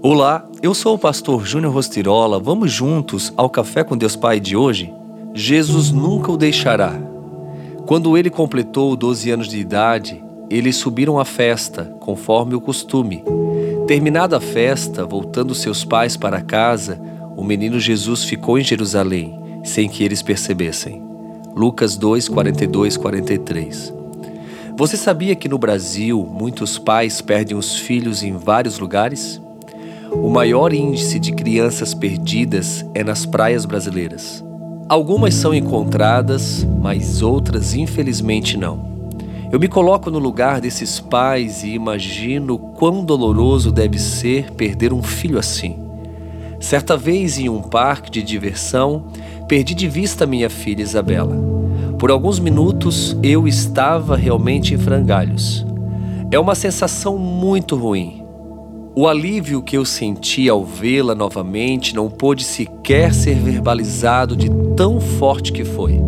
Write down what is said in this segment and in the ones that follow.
Olá, eu sou o pastor Júnior Rostirola. Vamos juntos ao Café com Deus Pai de hoje? Jesus nunca o deixará. Quando ele completou 12 anos de idade, eles subiram à festa, conforme o costume. Terminada a festa, voltando seus pais para casa, o menino Jesus ficou em Jerusalém, sem que eles percebessem. Lucas 2, 42, 43. Você sabia que no Brasil muitos pais perdem os filhos em vários lugares? O maior índice de crianças perdidas é nas praias brasileiras. Algumas são encontradas, mas outras infelizmente não. Eu me coloco no lugar desses pais e imagino quão doloroso deve ser perder um filho assim. Certa vez em um parque de diversão, perdi de vista minha filha Isabela. Por alguns minutos eu estava realmente em frangalhos. É uma sensação muito ruim. O alívio que eu senti ao vê-la novamente não pôde sequer ser verbalizado de tão forte que foi.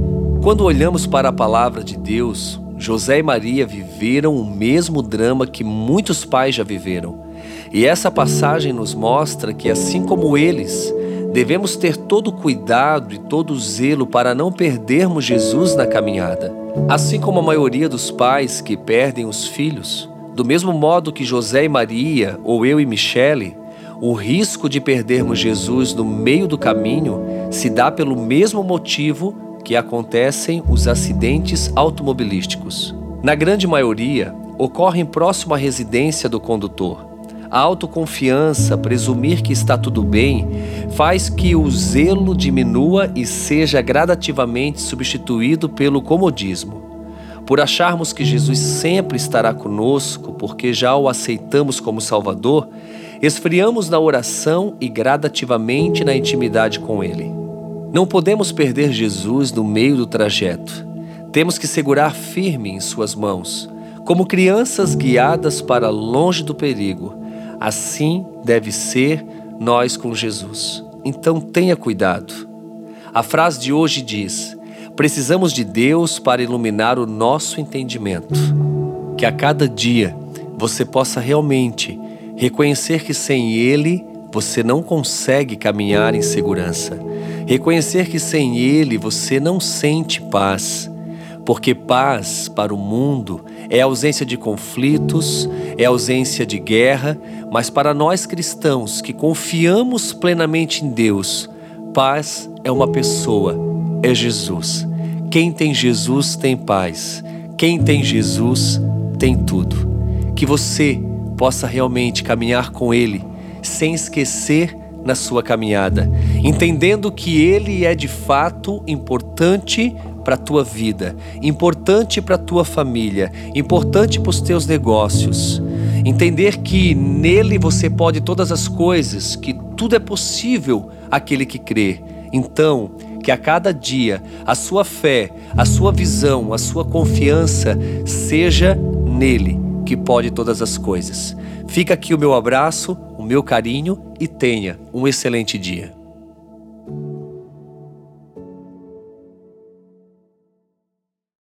Quando olhamos para a palavra de Deus, José e Maria viveram o mesmo drama que muitos pais já viveram. E essa passagem nos mostra que, assim como eles, Devemos ter todo o cuidado e todo zelo para não perdermos Jesus na caminhada. Assim como a maioria dos pais que perdem os filhos, do mesmo modo que José e Maria, ou eu e Michele, o risco de perdermos Jesus no meio do caminho se dá pelo mesmo motivo que acontecem os acidentes automobilísticos. Na grande maioria, ocorrem próximo à residência do condutor a autoconfiança, presumir que está tudo bem, faz que o zelo diminua e seja gradativamente substituído pelo comodismo. Por acharmos que Jesus sempre estará conosco, porque já o aceitamos como Salvador, esfriamos na oração e gradativamente na intimidade com Ele. Não podemos perder Jesus no meio do trajeto. Temos que segurar firme em Suas mãos, como crianças guiadas para longe do perigo Assim deve ser nós com Jesus. Então tenha cuidado. A frase de hoje diz: precisamos de Deus para iluminar o nosso entendimento. Que a cada dia você possa realmente reconhecer que sem Ele você não consegue caminhar em segurança. Reconhecer que sem Ele você não sente paz. Porque paz para o mundo é ausência de conflitos, é ausência de guerra, mas para nós cristãos que confiamos plenamente em Deus, paz é uma pessoa, é Jesus. Quem tem Jesus tem paz. Quem tem Jesus tem tudo. Que você possa realmente caminhar com Ele sem esquecer na sua caminhada, entendendo que Ele é de fato importante para a tua vida, importante para a tua família, importante para os teus negócios. Entender que nele você pode todas as coisas, que tudo é possível aquele que crê. Então, que a cada dia a sua fé, a sua visão, a sua confiança seja nele, que pode todas as coisas. Fica aqui o meu abraço, o meu carinho e tenha um excelente dia.